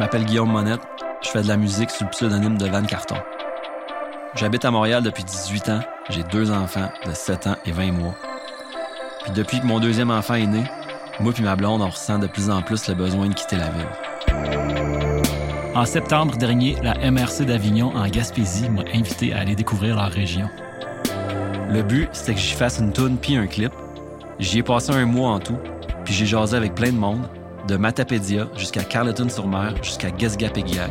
m'appelle Guillaume Monette. Je fais de la musique sous le pseudonyme de Van Carton. J'habite à Montréal depuis 18 ans. J'ai deux enfants de 7 ans et 20 mois. Puis depuis que mon deuxième enfant est né, moi puis ma blonde, on ressent de plus en plus le besoin de quitter la ville. En septembre dernier, la MRC d'Avignon en Gaspésie m'a invité à aller découvrir leur région. Le but, c'était que j'y fasse une toune puis un clip. J'y ai passé un mois en tout, puis j'ai jasé avec plein de monde, de Matapédia jusqu'à Carleton-sur-Mer jusqu'à Gesgapegiag.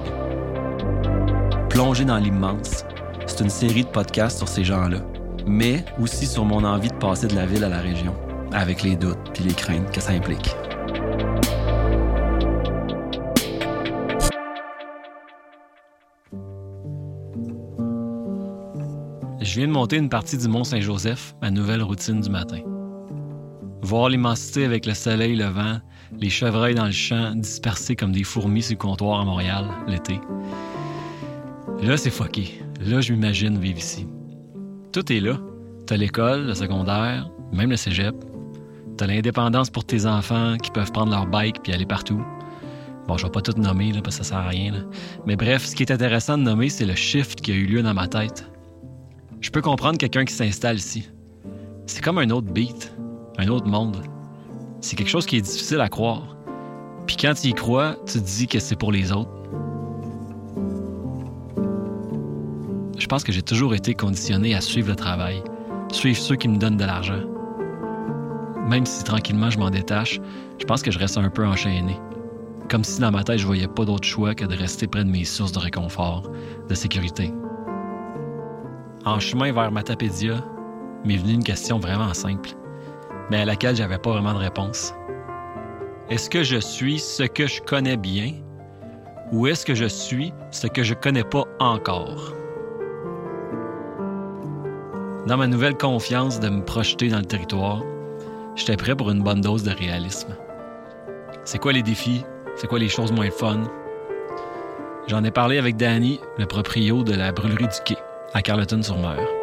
Plongé dans l'immense, c'est une série de podcasts sur ces gens-là, mais aussi sur mon envie de passer de la ville à la région, avec les doutes puis les craintes que ça implique. Je viens de monter une partie du Mont Saint-Joseph, ma nouvelle routine du matin. Voir l'immensité avec le soleil levant, les chevreuils dans le champ dispersés comme des fourmis sur le comptoir à Montréal l'été. Là, c'est fucké. Là, je m'imagine vivre ici. Tout est là. T'as l'école, le secondaire, même le cégep. T'as l'indépendance pour tes enfants qui peuvent prendre leur bike puis aller partout. Bon, je vais pas tout nommer là, parce que ça sert à rien. Mais bref, ce qui est intéressant de nommer, c'est le shift qui a eu lieu dans ma tête. Je peux comprendre quelqu'un qui s'installe ici. C'est comme un autre beat, un autre monde. C'est quelque chose qui est difficile à croire. Puis quand tu y crois, tu te dis que c'est pour les autres. Je pense que j'ai toujours été conditionné à suivre le travail, suivre ceux qui me donnent de l'argent. Même si tranquillement je m'en détache, je pense que je reste un peu enchaîné. Comme si dans ma tête, je voyais pas d'autre choix que de rester près de mes sources de réconfort, de sécurité. En chemin vers Matapédia, m'est venue une question vraiment simple, mais à laquelle j'avais pas vraiment de réponse. Est-ce que je suis ce que je connais bien ou est-ce que je suis ce que je connais pas encore? Dans ma nouvelle confiance de me projeter dans le territoire, j'étais prêt pour une bonne dose de réalisme. C'est quoi les défis? C'est quoi les choses moins fun? J'en ai parlé avec Danny, le proprio de la brûlerie du quai, à Carleton-sur-Mer.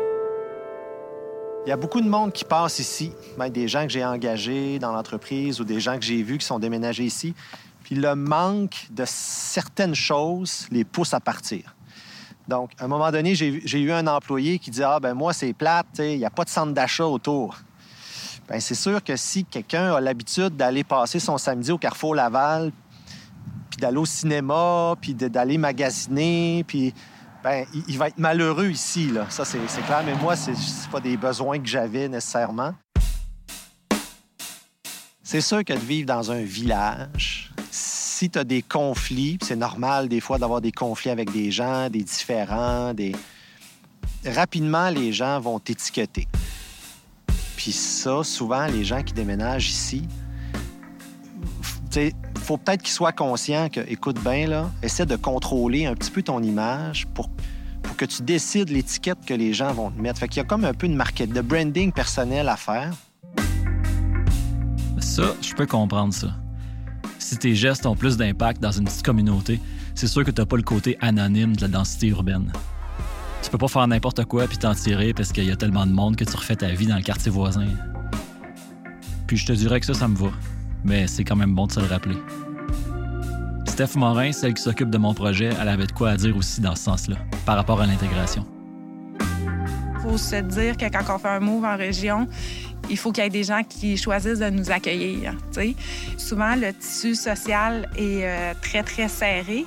Il y a beaucoup de monde qui passe ici, même des gens que j'ai engagés dans l'entreprise ou des gens que j'ai vus qui sont déménagés ici. Puis le manque de certaines choses les pousse à partir. Donc, à un moment donné, j'ai eu un employé qui dit Ah, ben moi, c'est plate, il n'y a pas de centre d'achat autour. Bien, c'est sûr que si quelqu'un a l'habitude d'aller passer son samedi au Carrefour Laval, puis d'aller au cinéma, puis d'aller magasiner, puis ben, il, va être malheureux ici, là. Ça, c'est clair. Mais moi, c'est pas des besoins que j'avais nécessairement. C'est sûr que de vivre dans un village, si tu as des conflits, c'est normal des fois d'avoir des conflits avec des gens, des différents, des... rapidement, les gens vont t'étiqueter. Puis ça, souvent, les gens qui déménagent ici, faut peut-être qu'ils soient conscients que, écoute bien, là, essaie de contrôler un petit peu ton image pour, que tu décides l'étiquette que les gens vont te mettre. Fait qu'il y a comme un peu de market, de branding personnel à faire. Ça, je peux comprendre ça. Si tes gestes ont plus d'impact dans une petite communauté, c'est sûr que t'as pas le côté anonyme de la densité urbaine. Tu peux pas faire n'importe quoi puis t'en tirer parce qu'il y a tellement de monde que tu refais ta vie dans le quartier voisin. Puis je te dirais que ça, ça me va. Mais c'est quand même bon de se le rappeler. Steph Morin, celle qui s'occupe de mon projet, elle avait de quoi à dire aussi dans ce sens-là, par rapport à l'intégration. faut se dire que quand on fait un move en région, il faut qu'il y ait des gens qui choisissent de nous accueillir. Souvent, le tissu social est euh, très, très serré.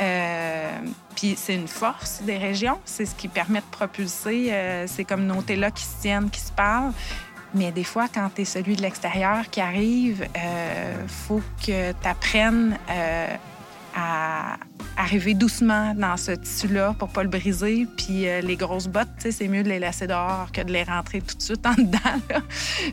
Euh, Puis c'est une force des régions. C'est ce qui permet de propulser euh, ces communautés-là qui se tiennent, qui se parlent. Mais des fois, quand tu es celui de l'extérieur qui arrive, il faut que tu apprennes à arriver doucement dans ce tissu-là pour pas le briser. Puis euh, les grosses bottes, c'est mieux de les laisser dehors que de les rentrer tout de suite en dedans.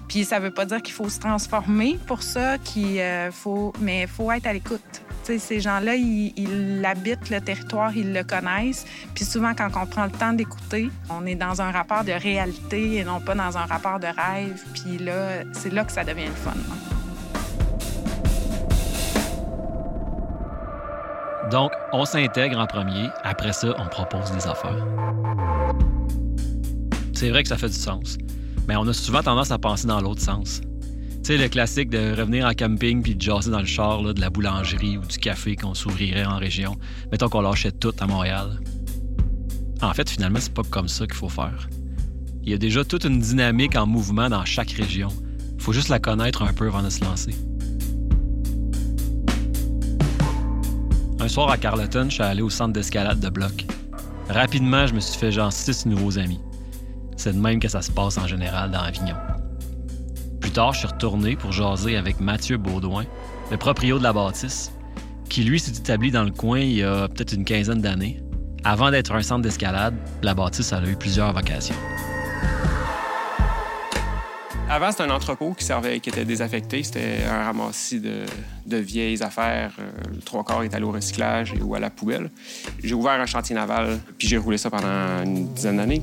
Puis ça veut pas dire qu'il faut se transformer pour ça, qu'il euh, faut... mais il faut être à l'écoute. Ces gens-là, ils, habitent le territoire, ils le connaissent. Puis souvent, quand on prend le temps d'écouter, on est dans un rapport de réalité et non pas dans un rapport de rêve. Puis là, c'est là que ça devient le fun. Donc, on s'intègre en premier. Après ça, on propose des affaires. C'est vrai que ça fait du sens. Mais on a souvent tendance à penser dans l'autre sens. Sais, le classique de revenir en camping puis de jaser dans le char de la boulangerie ou du café qu'on s'ouvrirait en région. Mettons qu'on lâchait tout à Montréal. En fait, finalement, c'est pas comme ça qu'il faut faire. Il y a déjà toute une dynamique en mouvement dans chaque région. Faut juste la connaître un peu avant de se lancer. Un soir à Carleton, je suis allé au centre d'escalade de bloc. Rapidement, je me suis fait genre six nouveaux amis. C'est de même que ça se passe en général dans Avignon. Tard, je suis retourné pour jaser avec Mathieu Baudouin, le proprio de la bâtisse, qui lui s'est établi dans le coin il y a peut-être une quinzaine d'années. Avant d'être un centre d'escalade, la bâtisse a eu plusieurs vocations. Avant, c'était un entrepôt qui servait, qui était désaffecté. C'était un ramassis de, vieilles affaires. Euh, le trois quarts est allé au recyclage et ou à la poubelle. J'ai ouvert un chantier naval, puis j'ai roulé ça pendant une dizaine d'années.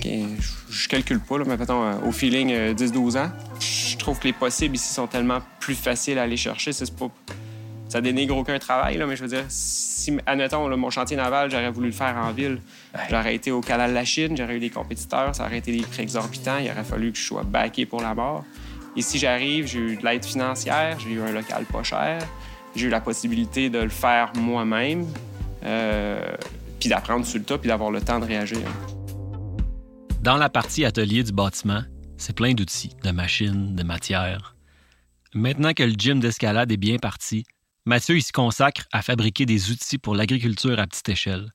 Je, calcule pas, mais mettons, euh, au feeling, 10-12 euh, ans. Je trouve que les possibles ici sont tellement plus faciles à aller chercher. C'est pas ça dénigre aucun travail, là, mais je veux dire, si, admettons, mon chantier naval, j'aurais voulu le faire en ville, j'aurais été au canal de la Chine, j'aurais eu des compétiteurs, ça aurait été des prix exorbitants, il aurait fallu que je sois backé pour la mort. Ici, j'arrive, j'ai eu de l'aide financière, j'ai eu un local pas cher, j'ai eu la possibilité de le faire moi-même, euh, puis d'apprendre sur le tas, puis d'avoir le temps de réagir. Dans la partie atelier du bâtiment, c'est plein d'outils, de machines, de matières. Maintenant que le gym d'escalade est bien parti, Mathieu il se consacre à fabriquer des outils pour l'agriculture à petite échelle.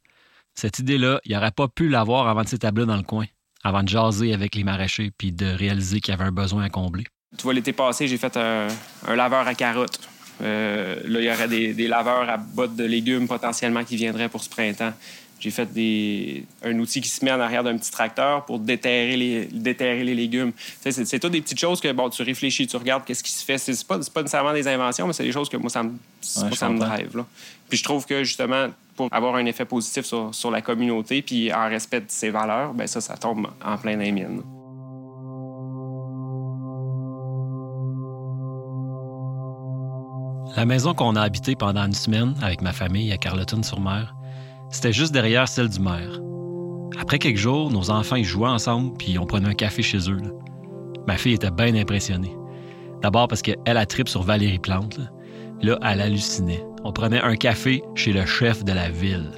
Cette idée-là, il n'aurait pas pu l'avoir avant de s'établir dans le coin, avant de jaser avec les maraîchers puis de réaliser qu'il y avait un besoin à combler. Tu vois, l'été passé, j'ai fait un, laveur à carottes. Euh, là, il y aurait des, des, laveurs à bottes de légumes potentiellement qui viendraient pour ce printemps. J'ai fait des, un outil qui se met en arrière d'un petit tracteur pour déterrer les, déterrer les légumes. C'est, c'est tout des petites choses que bon, tu réfléchis, tu regardes qu'est-ce qui se fait. C'est pas, pas nécessairement des inventions, mais c'est des choses que moi, ça me, ça me drive. Là. Puis je trouve que justement, pour avoir un effet positif sur, sur la communauté, puis en respect de ses valeurs, ben ça, ça tombe en plein dans La maison qu'on a habitée pendant une semaine avec ma famille à Carleton-sur-Mer, c'était juste derrière celle du maire. Après quelques jours, nos enfants y jouaient ensemble, puis on prenait un café chez eux. Ma fille était bien impressionnée. D'abord parce qu'elle a trip sur Valérie Plante. Là. elle hallucinait. On prenait un café chez le chef de la ville.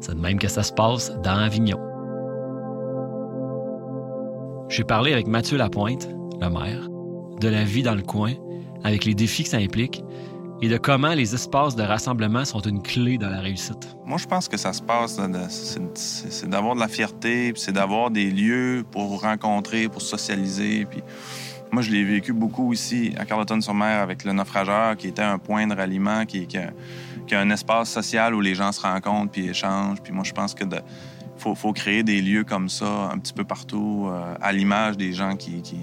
C'est de même que ça se passe dans Avignon. J'ai parlé avec Mathieu Lapointe, le maire, de la vie dans le coin, avec les défis que ça implique, et de comment les espaces de rassemblement sont une clé dans la réussite. Moi, je pense que ça se passe, c'est d'avoir de la fierté, c'est d'avoir des lieux pour rencontrer, pour socialiser. Puis moi, je l'ai vécu beaucoup ici à Carleton-sur-Mer avec le naufrageur, qui était un point de ralliement, qui, qui, a, un espace social où les gens se rencontrent puis échangent. Puis moi, je pense que faut, créer des lieux comme ça un petit peu partout, euh, à l'image des gens qui qui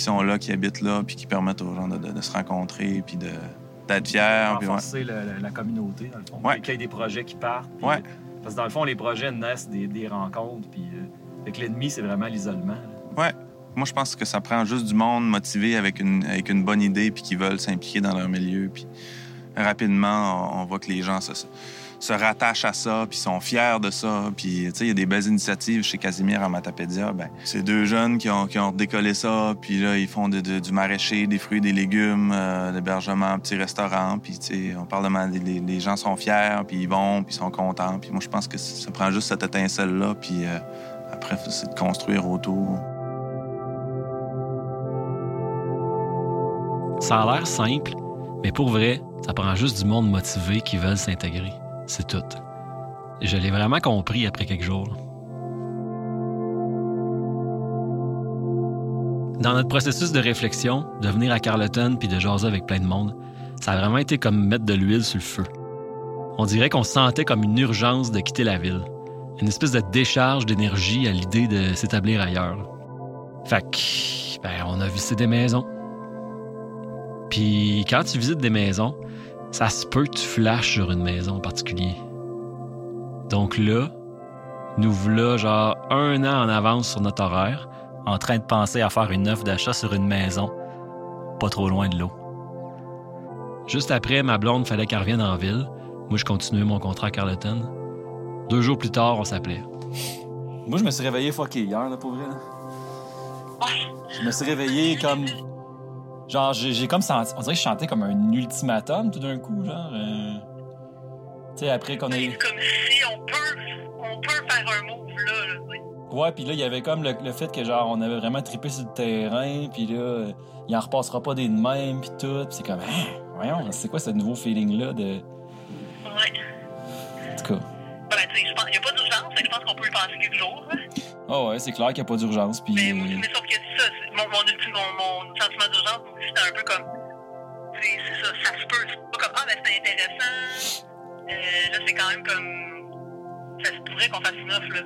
sont là, qui habitent là, puis qui permettent aux gens de, se rencontrer, puis d'être fiers. Renforcer la, communauté, dans le fond. Ouais. Qu'il y ait des projets qui partent. Ouais. Parce que dans le fond, les projets naissent des, rencontres, puis euh, avec l'ennemi, c'est vraiment l'isolement. Ouais. Moi, je pense que ça prend juste du monde motivé avec une, avec une bonne idée, puis qui veulent s'impliquer dans leur milieu. Puis rapidement, on, on voit que les gens se se rattachent à ça, puis sont fiers de ça. Puis, tu sais, il y a des belles initiatives chez Casimir en Matapédia. Ben, c'est deux jeunes qui ont, qui ont décollé ça, puis là, ils font du maraîcher, des fruits, des légumes, euh, l'hébergement, petit restaurant. Puis, tu sais, on parle de... Les, les, gens sont fiers, puis ils vont, puis ils sont contents. Puis moi, je pense que ça prend juste cette étincelle-là, puis euh, après, c'est de construire autour. Ça a l'air simple, mais pour vrai, ça prend juste du monde motivé qui veulent s'intégrer. C'est tout. Je l'ai vraiment compris après quelques jours. Dans notre processus de réflexion, de venir à Carleton puis de jaser avec plein de monde, ça a vraiment été comme mettre de l'huile sur le feu. On dirait qu'on sentait comme une urgence de quitter la ville. Une espèce de décharge d'énergie à l'idée de s'établir ailleurs. Fait ben, on a visité des maisons. Puis quand tu visites des maisons, ça se peut que tu flashes sur une maison en particulier. Donc là, nous voilà genre un an en avance sur notre horaire, en train de penser à faire une offre d'achat sur une maison, pas trop loin de l'eau. Juste après, ma blonde fallait qu'elle revienne en ville. Moi, je continuais mon contrat à Carleton. Deux jours plus tard, on s'appelait. Moi, je me suis réveillé fucké hier, là, pour vrai. Je me suis réveillé comme Genre, j'ai comme senti. On dirait que je chantais comme un ultimatum tout d'un coup, genre. euh, Tu sais, après qu'on ait. C'est comme si on peut, on peut faire un move là. là. Ouais, puis là, il y avait comme le, le fait que, genre, on avait vraiment trippé sur le terrain, puis là, il en repassera pas des de même, puis tout. Puis c'est comme, hein, voyons, c'est quoi ce nouveau feeling-là de. Ouais. En tout cas. Ben, tu sais, il n'y a pas d'urgence, je pense qu'on peut le penser quelques jours. là. Ah ouais, c'est clair qu'il n'y a pas d'urgence, puis. Mais, mais sauf que ça, c'est- mon, mon, ultime- mon, mon sentiment d'urgence, c'était un peu comme. C'est c'est ça, ça se peut. C'est pas comme, ah, ben c'est intéressant. Euh, là, c'est quand même comme. Ça se pourrait qu'on fasse une offre, là.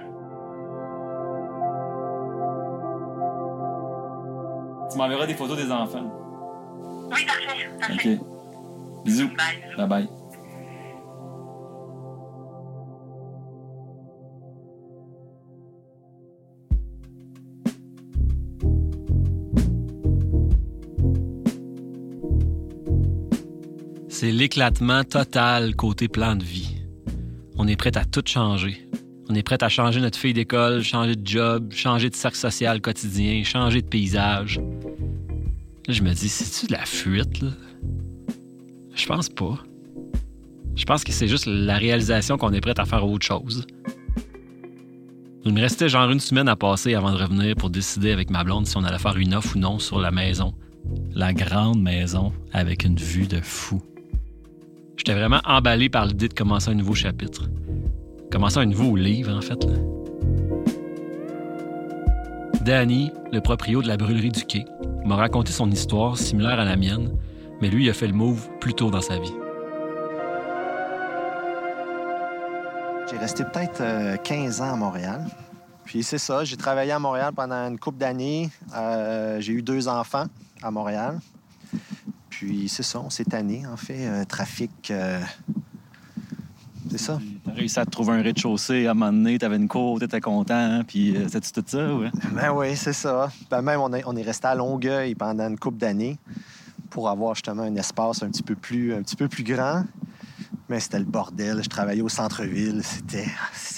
Tu m'enverras des photos des enfants. Oui, parfait, parfait. OK. Bisous. Bye. Bye bye. C'est l'éclatement total côté plan de vie. On est prêt à tout changer. On est prêt à changer notre fille d'école, changer de job, changer de cercle social quotidien, changer de paysage. Là, je me dis, c'est-tu de la fuite, là? Je pense pas. Je pense que c'est juste la réalisation qu'on est prêt à faire autre chose. Il me restait genre une semaine à passer avant de revenir pour décider avec ma blonde si on allait faire une offre ou non sur la maison. La grande maison avec une vue de fou. J'étais vraiment emballé par l'idée de commencer un nouveau chapitre. Commencer un nouveau livre, en fait. Danny, le proprio de la brûlerie du quai, m'a raconté son histoire similaire à la mienne, mais lui il a fait le move plus tôt dans sa vie. J'ai resté peut-être euh, 15 ans à Montréal. Puis c'est ça, j'ai travaillé à Montréal pendant une couple d'années. Euh, j'ai eu deux enfants à Montréal. Puis c'est ça, on s'est tanné, en fait. euh, trafic, euh, c'est ça. T'as réussi à te trouver un rez-de-chaussée à un moment donné, t'avais une cour, t'étais content, hein, puis euh, c'était tout ça, ouais? Ben oui, c'est ça. Ben même, on, est- on est resté à Longueuil pendant une couple d'années pour avoir justement un espace un petit peu plus, un petit peu plus grand. Mais c'était le bordel. Je travaillais au centre-ville. C'était.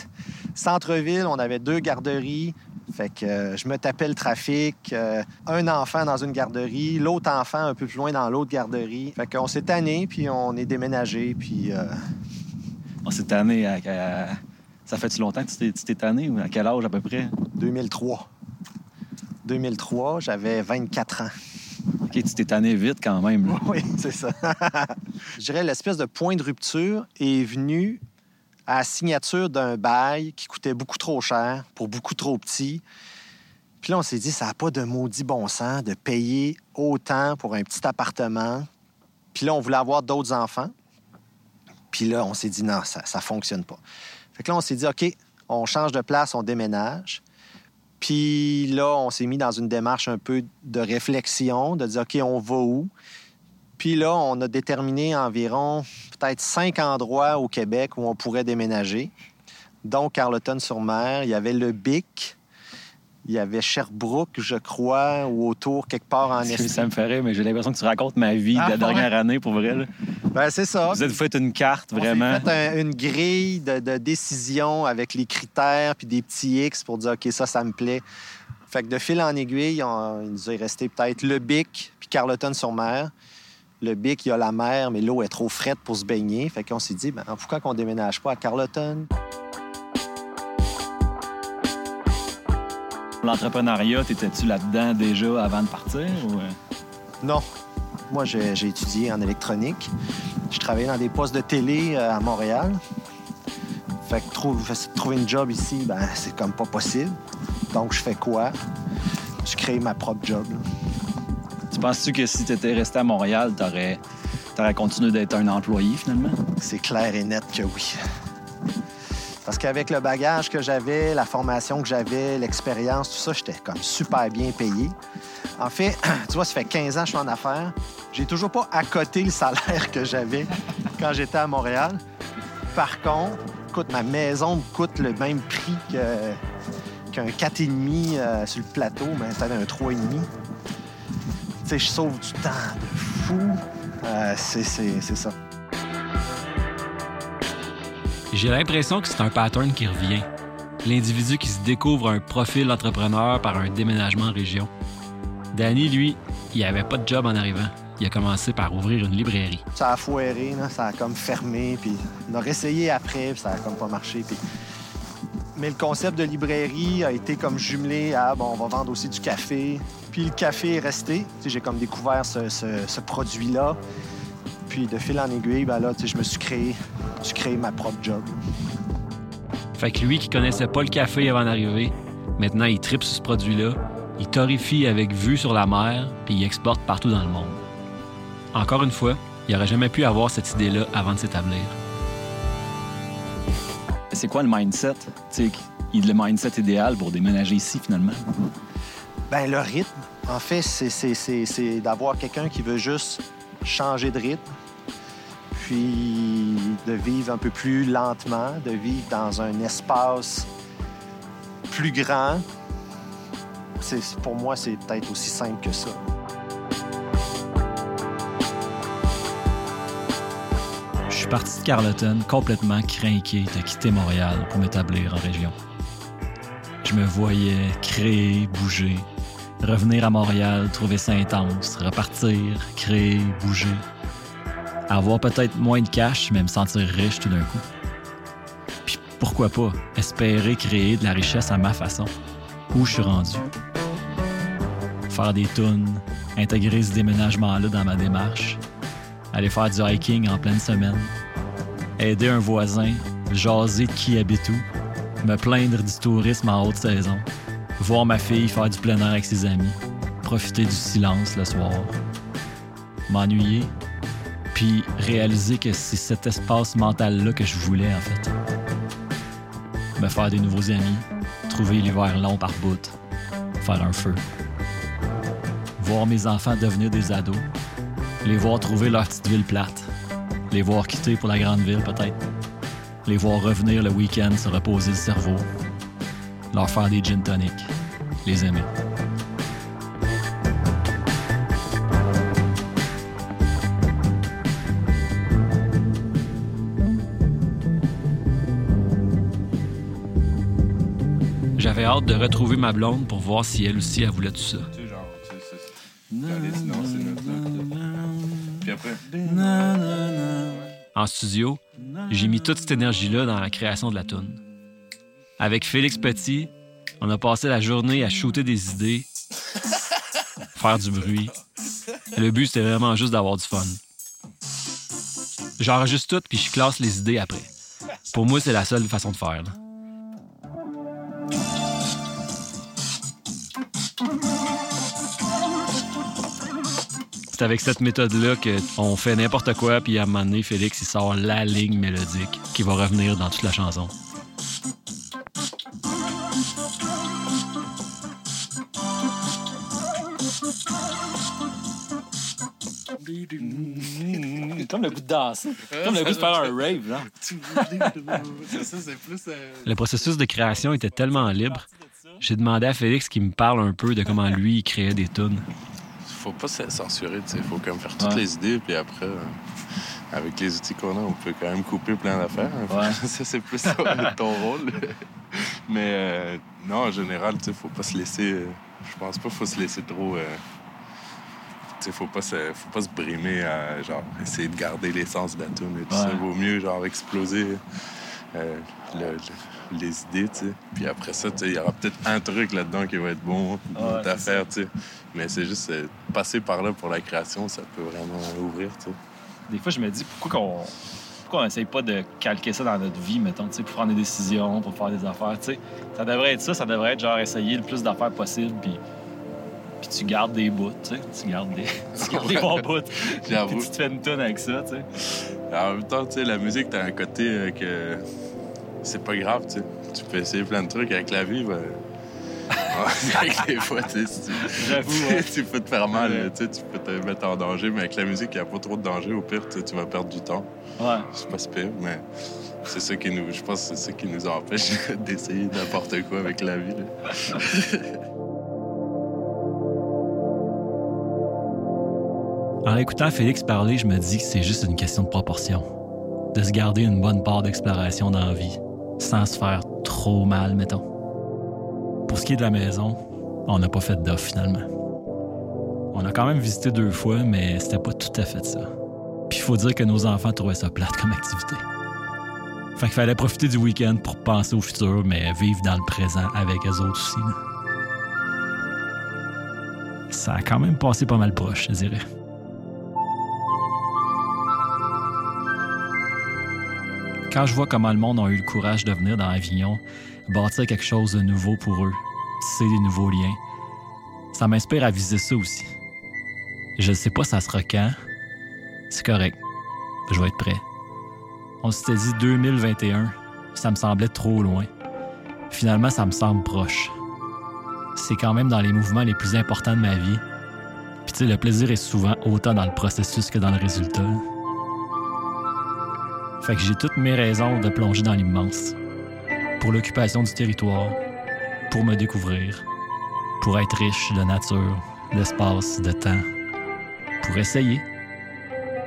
Centre-ville, on avait deux garderies. Fait que euh, je me tapais le trafic. euh, un enfant dans une garderie, l'autre enfant un peu plus loin dans l'autre garderie. Fait qu'on s'est tanné, puis on est déménagé, puis euh, On s'est tanné à, à- Ça fait-tu longtemps que tu t'es- tu t'es tanné? ou À quel âge à peu près? 2003. 2003, j'avais 24 ans. OK, tu t'es tanné vite quand même. là. Oui, c'est ça. Je dirais l'espèce de point de rupture est venu à la signature d'un bail qui coûtait beaucoup trop cher pour beaucoup trop petit. Puis là, on s'est dit, ça n'a pas de maudit bon sens de payer autant pour un petit appartement. Puis là, on voulait avoir d'autres enfants. Puis là, on s'est dit, non, ça ne fonctionne pas. Fait que là, on s'est dit, OK, on change de place, on déménage. Puis là, on s'est mis dans une démarche un peu de réflexion, de dire, OK, on va où? Puis là, on a déterminé environ peut-être cinq endroits au Québec où on pourrait déménager, dont Carleton-sur-Mer. Il y avait le Bic, il y avait Sherbrooke, je crois, ou autour, quelque part en Estrie. Ça me ferait, mais j'ai l'impression que tu racontes ma vie Ah, de la dernière année pour vrai. là. Ben, c'est ça. Vous êtes fait une carte, On vraiment. fait un- une grille de, de décision avec les critères puis des petits X pour dire OK, ça, ça me plaît. Fait que de fil en aiguille, on- il nous est resté peut-être le Bic puis Carleton-sur-Mer. Le Bic, il y a la mer, mais l'eau est trop frette pour se baigner. Fait qu'on s'est dit, ben, pourquoi qu'on déménage pas à Carleton? L'entrepreneuriat, t'étais-tu là-dedans déjà avant de partir? Ou... euh? Non. Moi, j'ai étudié en électronique. Je travaillais dans des postes de télé euh, à Montréal. Fait que trou- fait- trouver une job ici, ben, c'est comme pas possible. Donc, je fais quoi? Je crée ma propre job. là. Tu penses-tu que si t'étais resté à Montréal, t'aurais, t'aurais continué d'être un employé finalement? C'est clair et net que oui. Parce qu'avec le bagage que j'avais, la formation que j'avais, l'expérience, tout ça, j'étais comme super bien payé. En fait, tu vois, ça fait 15 ans que je suis en affaires. J'ai toujours pas accoté le salaire que j'avais quand j'étais à Montréal. Par contre, écoute, ma maison me coûte le même prix qu'un 4,5 euh, sur le plateau, mais c'était un 3,5. Sais, je sauve du temps de fou. Euh, c'est- ça. J'ai l'impression que c'est un pattern qui revient. L'individu qui se découvre un profil entrepreneur par un déménagement en région. Danny, lui, il avait pas de job en arrivant. Il a commencé par ouvrir une librairie. Ça a foiré, là, ça a comme fermé, puis on a réessayé après, puis ça a comme pas marché. Puis... Mais le concept de librairie a été comme jumelé à, bon, on va vendre aussi du café. Puis le café est resté. J'ai comme découvert ce, ce- produit-là. Puis de fil en aiguille, ben là, je me suis créé, suis créé ma propre job. Fait que lui qui connaissait pas le café avant d'arriver, maintenant il tripe sur ce produit-là, il torrifie avec vue sur la mer, puis il exporte partout dans le monde. Encore une fois, il aurait jamais pu avoir cette idée-là avant de s'établir. C'est quoi le mindset? Le mindset idéal pour déménager ici, finalement? Ben le rythme, en fait, c'est- d'avoir quelqu'un qui veut juste changer de rythme, puis de vivre un peu plus lentement, de vivre dans un espace plus grand. Pour moi, c'est peut-être aussi simple que ça. Suis parti de Carleton complètement craqué de quitter Montréal pour m'établir en région. Je me voyais créer, bouger, revenir à Montréal, trouver ça intense, repartir, créer, bouger, avoir peut-être moins de cash, mais me sentir riche tout d'un coup. Puis pourquoi pas espérer créer de la richesse à ma façon, où je suis rendu. Faire des tunes, intégrer ce déménagement-là dans ma démarche, aller faire du hiking en pleine semaine, aider un voisin, jaser de qui habite où, me plaindre du tourisme en haute saison, voir ma fille faire du plein air avec ses amis, profiter du silence le soir, m'ennuyer, puis réaliser que c'est cet espace mental-là que je voulais en fait. Me faire des nouveaux amis, trouver l'hiver long par bout, faire un feu. Voir mes enfants devenir des ados, les voir trouver leur petite ville plate. Les voir quitter pour la grande ville, peut-être. Les voir revenir le week-end se reposer le cerveau. Leur faire des gin tonic. Les aimer. J'avais hâte de retrouver ma blonde pour voir si elle aussi elle voulait tout ça. En studio, j'ai mis toute cette énergie-là dans la création de la tune. Avec Félix Petit, on a passé la journée à shooter des idées, faire du bruit. Le but, c'était vraiment juste d'avoir du fun. J'enregistre tout puis je classe les idées après. Pour moi, c'est la seule façon de faire. C'est avec cette méthode-là qu'on fait n'importe quoi, puis à un moment donné, Félix, il sort la ligne mélodique qui va revenir dans toute la chanson. Comme le goût de danser. Comme le goût de faire un rave, là. euh, Le processus de création était tellement libre. J'ai demandé à Félix qu'il me parle un peu de comment lui, il créait des tunes. Faut pas se censurer, tu sais. Faut comme faire toutes Ouais. les idées, puis après, euh, avec les outils qu'on a, on peut quand même couper plein d'affaires. Ouais. ça, c'est plus ton, ton rôle. Mais euh, non, en général, tu sais, faut pas se laisser. euh, je pense pas faut se laisser trop. tu sais, faut pas se, faut pas se brimer à genre essayer de garder l'essence de la tune et tout ça. Vaut mieux genre exploser le- le- les idées, tu sais. Puis après ça, tu sais, il y aura peut-être un truc là-dedans qui va être bon, une Ouais, affaire, tu sais. Mais c'est juste euh, passer par là pour la création, ça peut vraiment ouvrir, tu sais. Des fois, je me dis, pourquoi qu'on pourquoi on essaye pas de calquer ça dans notre vie, mettons, tu sais, pour prendre des décisions, pour faire des affaires, tu sais. Ça devrait être ça, ça devrait être genre essayer le plus d'affaires possible, puis, puis tu gardes des bouts, tu sais. Tu gardes des, tu gardes des bons bouts. Puis J'avoue. tu te fais une tonne avec ça, tu sais. En même temps, tu sais, la musique, t'as un côté euh, que c'est pas grave, tu sais. Tu peux essayer plein de trucs avec la vie, ben... avec des fois, tu sais, si tu- J'avoue, ouais. tu peux te faire mal, Ouais. tu sais, tu peux te mettre en danger, mais avec la musique, il n'y a pas trop de danger. Au pire, tu sais, tu vas perdre du temps. Ouais. C'est pas si pire, mais c'est ça qui nous... Je pense que c'est ça qui nous empêche d'essayer n'importe quoi avec la vie, là. En écoutant Félix parler, je me dis que c'est juste une question de proportion. De se garder une bonne part d'exploration dans la vie, sans se faire trop mal, mettons. Pour ce qui est de la maison, on n'a pas fait d'offre finalement. On a quand même visité deux fois, mais c'était pas tout à fait ça. Puis il faut dire que nos enfants trouvaient ça plate comme activité. Fait qu'il fallait profiter du week-end pour penser au futur, mais vivre dans le présent avec eux autres aussi. Ça a quand même passé pas mal proche, je dirais. Quand je vois comment le monde a eu le courage de venir dans Avignon, bâtir quelque chose de nouveau pour eux, tisser des nouveaux liens, ça m'inspire à viser ça aussi. Je sais pas ça sera quand. C'est correct. Je vais être prêt. On s'était dit 2021. Ça me semblait trop loin. Finalement, ça me semble proche. C'est quand même dans les mouvements les plus importants de ma vie. Puis tu sais, le plaisir est souvent autant dans le processus que dans le résultat. Fait que j'ai toutes mes raisons de plonger dans l'immense. Pour l'occupation du territoire, pour me découvrir, pour être riche de nature, d'espace, de temps, pour essayer.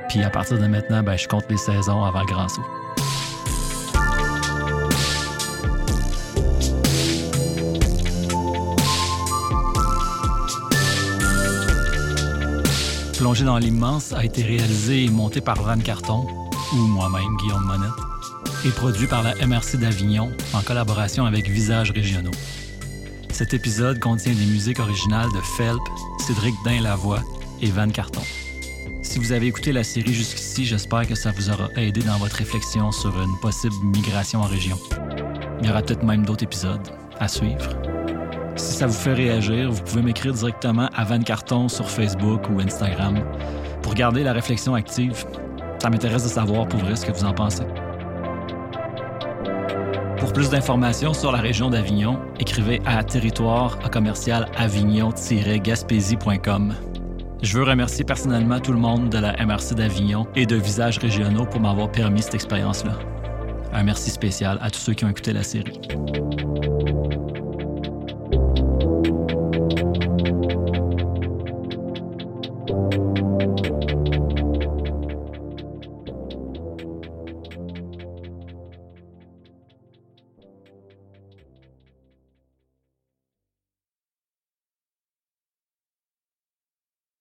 Puis à partir de maintenant, ben, je compte les saisons avant le grand saut. Plonger dans l'immense a été réalisé et monté par Van Carton, ou moi-même, Guillaume Monette, et produit par la MRC d'Avignon en collaboration avec Visages Régionaux. Cet épisode contient des musiques originales de Felp, Cédric Dain-Lavoie et Van Carton. Si vous avez écouté la série jusqu'ici, j'espère que ça vous aura aidé dans votre réflexion sur une possible migration en région. Il y aura peut-être même d'autres épisodes à suivre. Si ça vous fait réagir, vous pouvez m'écrire directement à Van Carton sur Facebook ou Instagram pour garder la réflexion active. Ça m'intéresse de savoir pour vrai ce que vous en pensez. Pour plus d'informations sur la région d'Avignon, écrivez à territoire à commercial avignon-gaspésie.com. Je veux remercier personnellement tout le monde de la MRC d'Avignon et de Visages Régionaux pour m'avoir permis cette expérience-là. Un merci spécial à tous ceux qui ont écouté la série.